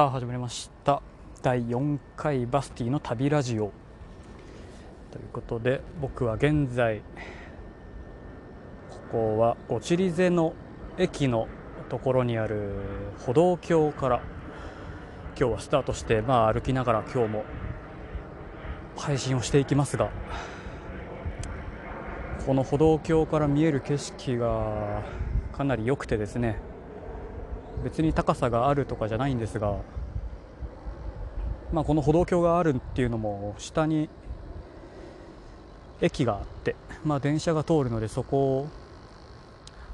さあ始まりました。第4回バスティの旅ラジオ。ということで僕は現在ここはゴチリゼの駅のところにある歩道橋から今日はスタートしてまあ歩きながら今日も配信をしていきますがこの歩道橋から見える景色がかなり良くてですね別に高さがあるとかじゃないんですが、まあ、この歩道橋があるっていうのも下に駅があって、まあ、電車が通るのでそこを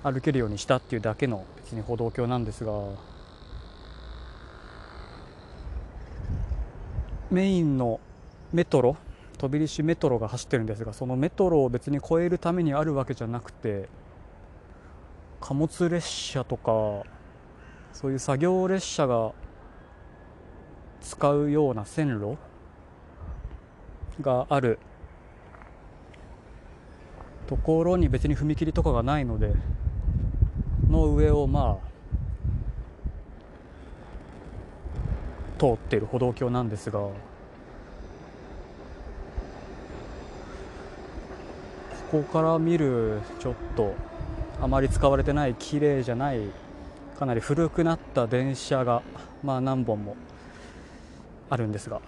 歩けるようにしたっていうだけの別に歩道橋なんですがメインのメトロ飛び石メトロが走ってるんですがそのメトロを別に越えるためにあるわけじゃなくて貨物列車とかそういう作業列車が使うような線路があるところに別に踏切とかがないのでの上をまあ通っている歩道橋なんですがここから見るちょっとあまり使われてない綺麗じゃないかなり古くなった電車が、まあ、何本もあるんですが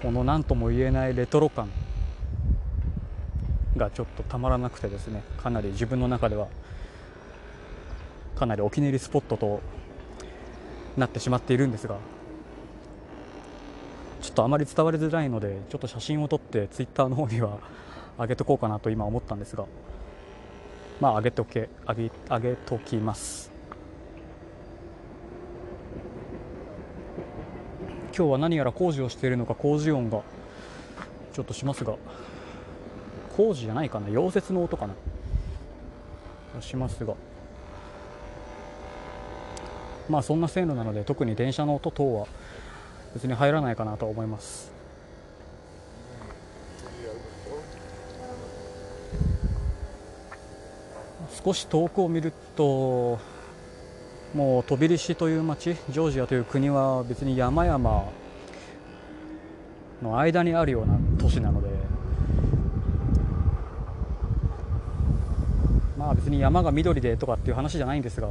この何とも言えないレトロ感がちょっとたまらなくてですねかなり自分の中ではかなりお気に入りスポットとなってしまっているんですがちょっとあまり伝わりづらいのでちょっと写真を撮ってツイッターの方には上げとこうかなと今思ったんですがまあ上げとけ上げ上げときます。今日は何やら工事をしているのか工事音がちょっとしますが工事じゃないかな。溶接の音かな。しますが。まあそんな線路なので特に電車の音等は別に入らないかなと思います。少し遠くを見るともうトビリシという町ジョージアという国は別に山々の間にあるような都市なのでまあ別に山が緑でとかっていう話じゃないんですが、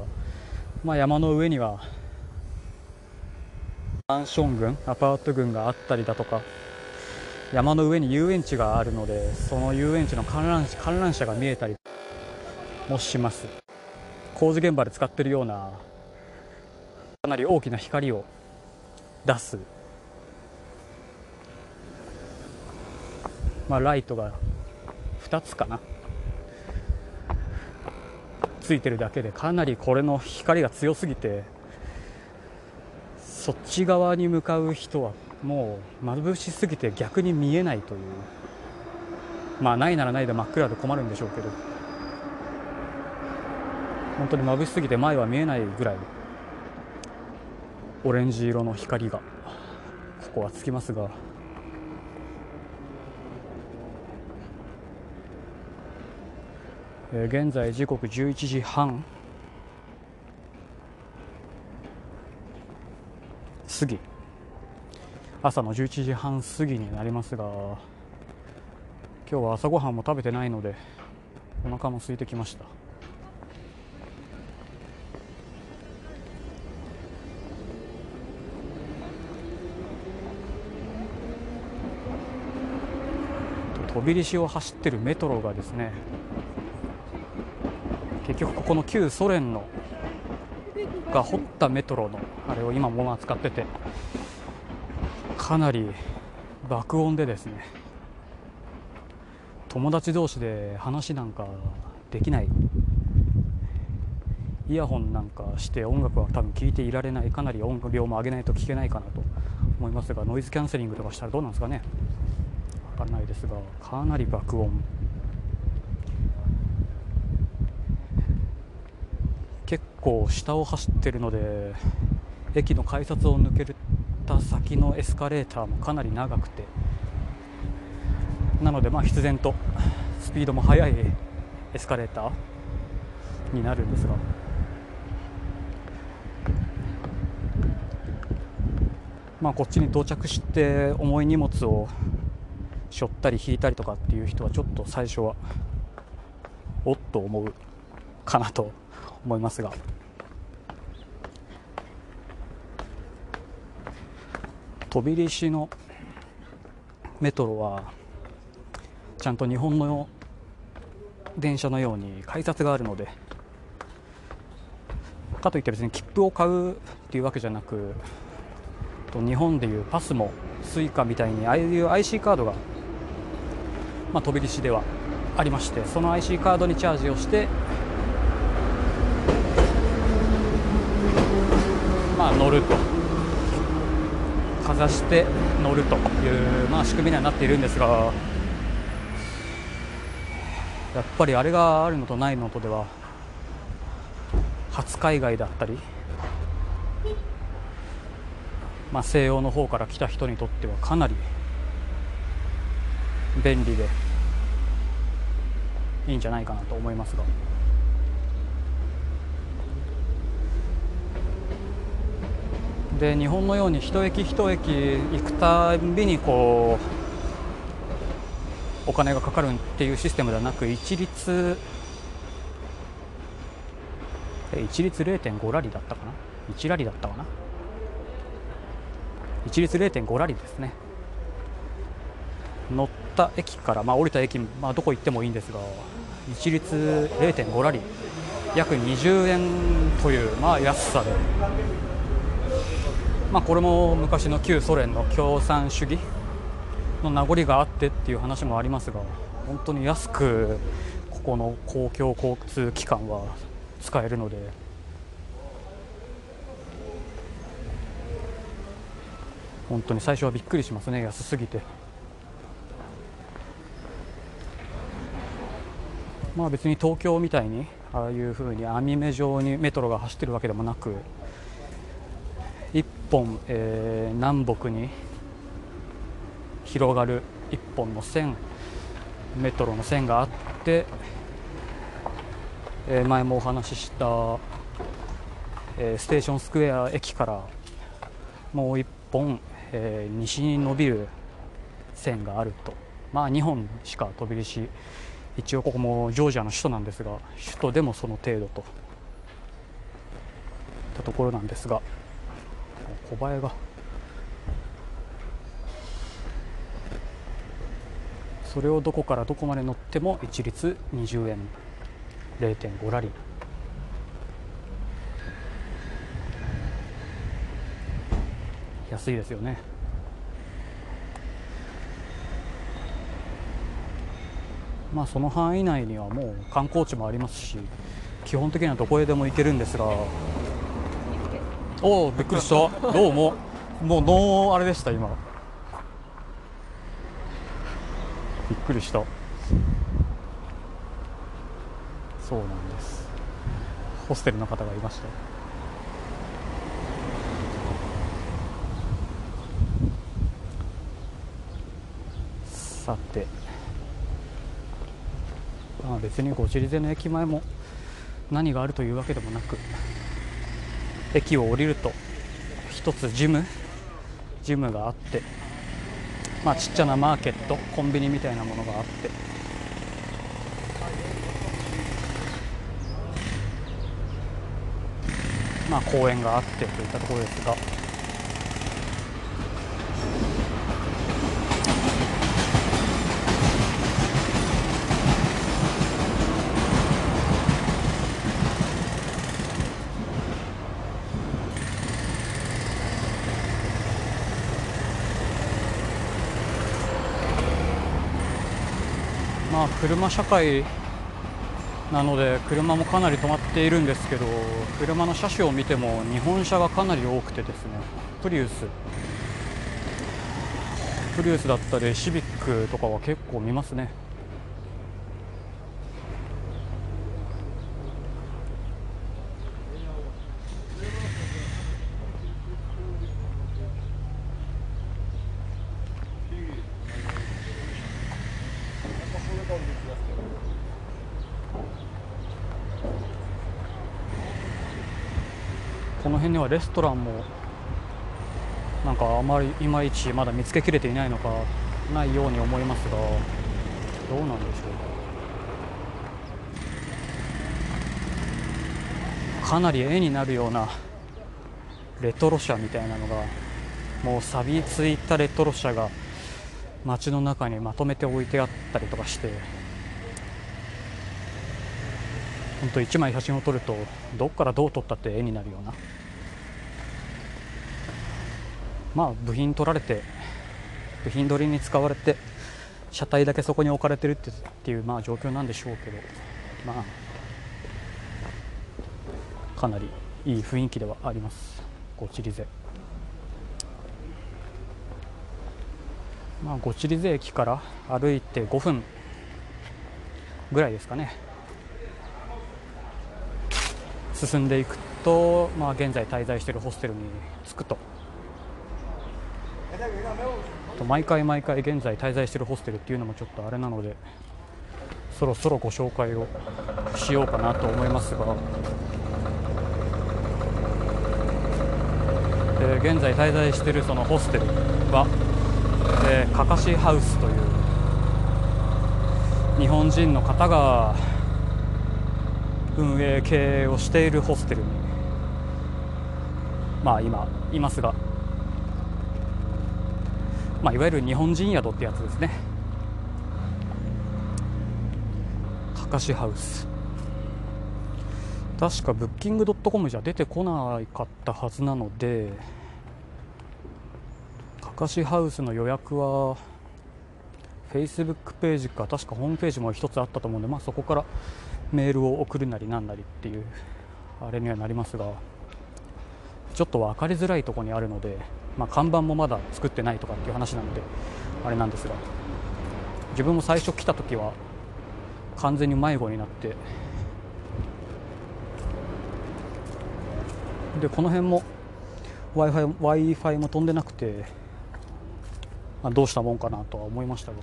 まあ、山の上にはマンション群アパート群があったりだとか山の上に遊園地があるのでその遊園地の観覧観覧車が見えたりもします。工事現場で使ってるようなかなり大きな光を出す、まあ、ライトが2つかな。ついてるだけでかなりこれの光が強すぎてそっち側に向かう人はもう眩しすぎて逆に見えないという。まあないならないで真っ暗で困るんでしょうけど。本当に眩しすぎて前は見えないぐらいオレンジ色の光がここはつきますが。現在時刻11時半。過ぎ。朝の11時半過ぎになりますが今日は朝ごはんも食べてないのでお腹も空いてきました。飛び石を走ってるメトロがですね結局ここの旧ソ連のが掘ったメトロのあれを今も扱っててかなり爆音でですね友達同士で話なんかできない。イヤホンなんかして音楽は多分聴いていられない。かなり音量も上げないと聞けないかなと思いますがノイズキャンセリングとかしたらどうなんですかね。かんないですがかなり爆音結構下を走ってるので駅の改札を抜けた先のエスカレーターもかなり長くてなのでまあ必然とスピードも速いエスカレーターになるんですが。まあ、こっちに到着して重い荷物を背負ったり引いたりとかっていう人はちょっと最初はおっと思うかなと思いますが。飛び石のメトロはちゃんと日本の電車のように改札があるのでかといって別に切符を買うっていうわけじゃなく日本でいうパスも Suica みたいにああいう IC カードが、まあ、飛び石ではありましてその IC カードにチャージをしてまあ乗ると。かざして乗るという、まあ、仕組みにはなっているんですがやっぱりあれがあるのとないのとでは初海外だったり、まあ、西洋の方から来た人にとってはかなり便利でいいんじゃないかなと思いますが。で日本のように一駅一駅行くたびにこうお金がかかるっていうシステムではなく一律一律0.5ラリだったかな？1ラリだったかな？一律0.5ラリですね。乗った駅から、まあ、降りた駅、まあ、どこ行ってもいいんですが一律0.5ラリー約20円という、まあ、安さで。まあ、これも昔の旧ソ連の共産主義の名残があってっていう話もありますが本当に安くここの公共交通機関は使えるので。本当に最初はびっくりしますね安すぎて。まあ別に東京みたいにああいうふうに網目状にメトロが走ってるわけでもなく1本、えー、南北に広がる1本の線メトロの線があって、えー、前もお話しした、えー、ステーションスクエア駅からもう1本、えー、西に伸びる線があると、まあ、2本しか飛び出し一応ここもジョージアの首都なんですが首都でもその程度といったところなんですが。小映えがそれをどこからどこまで乗っても一律20円0.5ラリー安いですよねまあその範囲内にはもう観光地もありますし基本的にはどこへでも行けるんですが。おおびっくりした。どうも。もうノーあれでした今。びっくりした。そうなんです。ホステルの方がいました。さて。別にゴチリゼの駅前も何があるというわけでもなく駅を降りると一つジムジムがあってまあちっちゃなマーケットコンビニみたいなものがあってまあ公園があってといったところですが車社会なので車もかなり止まっているんですけど車の車種を見ても日本車がかなり多くてですねプリウス。プリウスだったりシビックとかは結構見ますね。はレストランもなんかあまりいまいちまだ見つけきれていないのかないように思いますがどうなんでしょう。かかなり絵になるようなレトロ車みたいなのがもう錆びついたレトロ車が街の中にまとめて置いてあったりとかして本当1枚写真を撮るとどっからどう撮ったって絵になるような。まあ部品取られて部品取りに使われて車体だけそこに置かれてるっていうまあ状況なんでしょうけどまあかなりいい雰囲気ではあります。ゴチリゼまあゴチリゼ駅から歩いて5分ぐらいですかね。進んでいくと、まあ、現在滞在しているホステルに着くと。と毎回毎回現在滞在しているホステルっていうのもちょっとあれなのでそろそろご紹介をしようかなと思いますが、えー、現在滞在しているそのホステルは、えー、カカシハウスという日本人の方が運営経営をしているホステルにまあ今いますがまあ、いわゆる日本人宿ってやつですね。かかしハウス。確かブッキングドットコムじゃ出てこなかったはずなのでかかしハウスの予約はフェイスブックページか確かホームページも1つあったと思うんで、まあ、そこからメールを送るなりなんなりっていうあれにはなりますがちょっと分かりづらいところにあるのでまあ、看板もまだ作ってないとかっていう話なのであれなんですが自分も最初来た時は完全に迷子になってでこの辺も w i f i w i f i も飛んでなくて、まあ、どうしたもんかなとは思いましたが。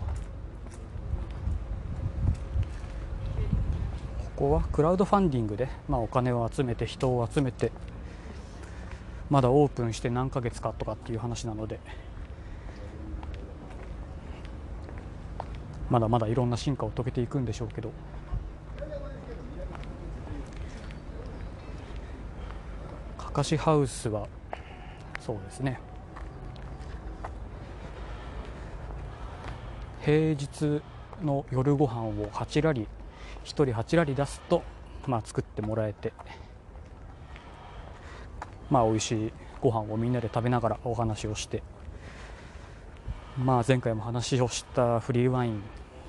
ここはクラウドファンディングで、まあ、お金を集めて人を集めてまだオープンして何ヶ月かとかっていう話なのでまだまだいろんな進化を遂げていくんでしょうけど。かかしハウスはそうですね。平日の夜ご飯を8ラリ1人8ラリ出すと、まあ、作ってもらえて。まあ、美味しいご飯をみんなで食べながらお話をして、まあ、前回も話をしたフリーワイン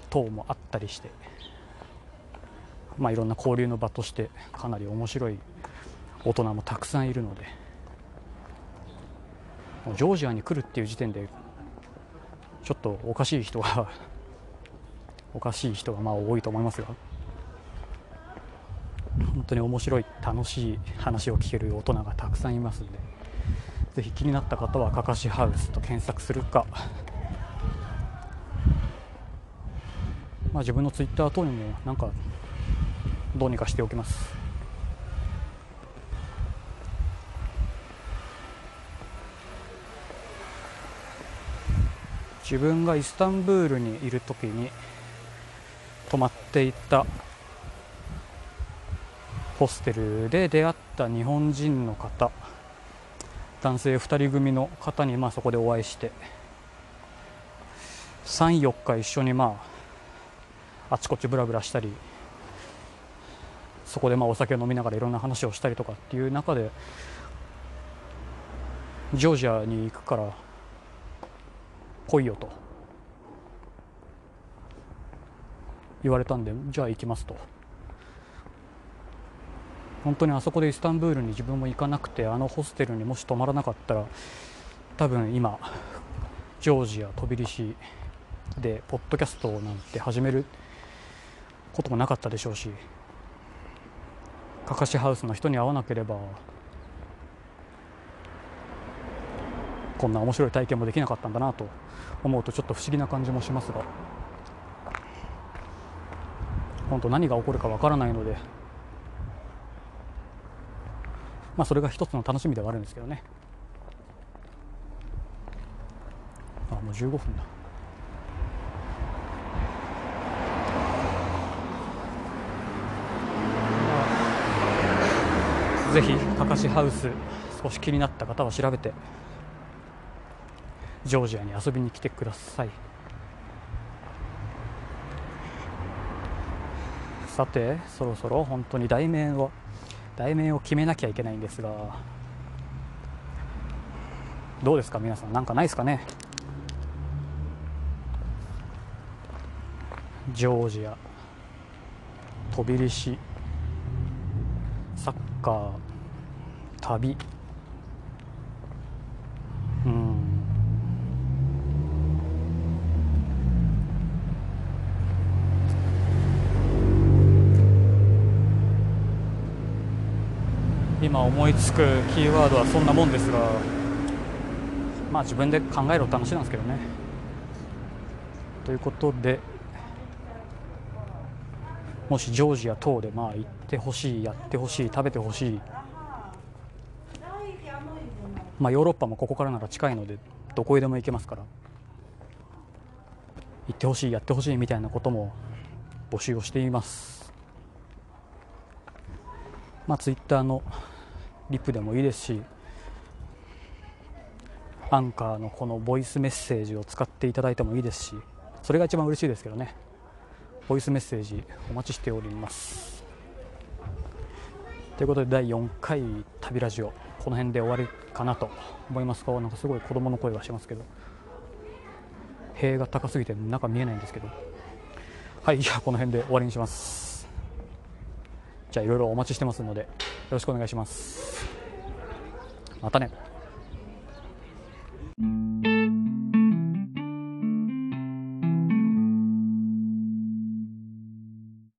等もあったりして、まあ、いろんな交流の場としてかなり面白い大人もたくさんいるのでジョージアに来るっていう時点でちょっとおかしい人が おかしい人がまあ多いと思いますが。当に面白い楽しい話を聞ける大人がたくさんいますのでぜひ気になった方はかかしハウスと検索するか、まあ、自分のツイッター等にもなんかどうにかしておきます。自分がイスタンブールにいる時に泊まっていたホステルで出会った日本人の方。男性2人組の方にまあそこでお会いして。34日一緒にまああちこちぶらぶらしたりそこでまあお酒を飲みながらいろんな話をしたりとかっていう中でジョージアに行くから来いよと。言われたんでじゃあ行きますと。本当にあそこでイスタンブールに自分も行かなくてあのホステルにもし泊まらなかったら多分今ジョージア飛び石でポッドキャストなんて始めることもなかったでしょうしかかしハウスの人に会わなければこんな面白い体験もできなかったんだなと思うとちょっと不思議な感じもしますが本当何が起こるかわからないのでまあ、それが一つの楽しみではあるんですけどね。あもう15分だ。ぜひかかしハウス少し気になった方は調べてジョージアに遊びに来てください。さてそろそろ本当に題名を題名を決めなきゃいけないんですがどうですか皆さんなんかないですかね？ジョージア飛び石サッカー旅。今思いつくキーワードはそんなもんですがまあ自分で考えろって話なんですけどね。ということでもしジョージア等でまあ行ってほしいやってほしい食べてほしい。まあヨーロッパもここからなら近いのでどこへでも行けますから。行ってほしいやってほしいみたいなことも募集をしています。まあツイッターのリップでもいいですしアンカーのこのボイスメッセージを使っていただいてもいいですしそれが一番嬉しいですけどね。ボイスメッセージお待ちしております。ということで第4回旅ラジオこの辺で終わりかなと思います。がなんかすごい子供の声がしますけど。塀が高すぎて中見えないんですけど。はいじゃあこの辺で終わりにします。じゃあいろいろお待ちしてますので。ろしくお願いします。またね。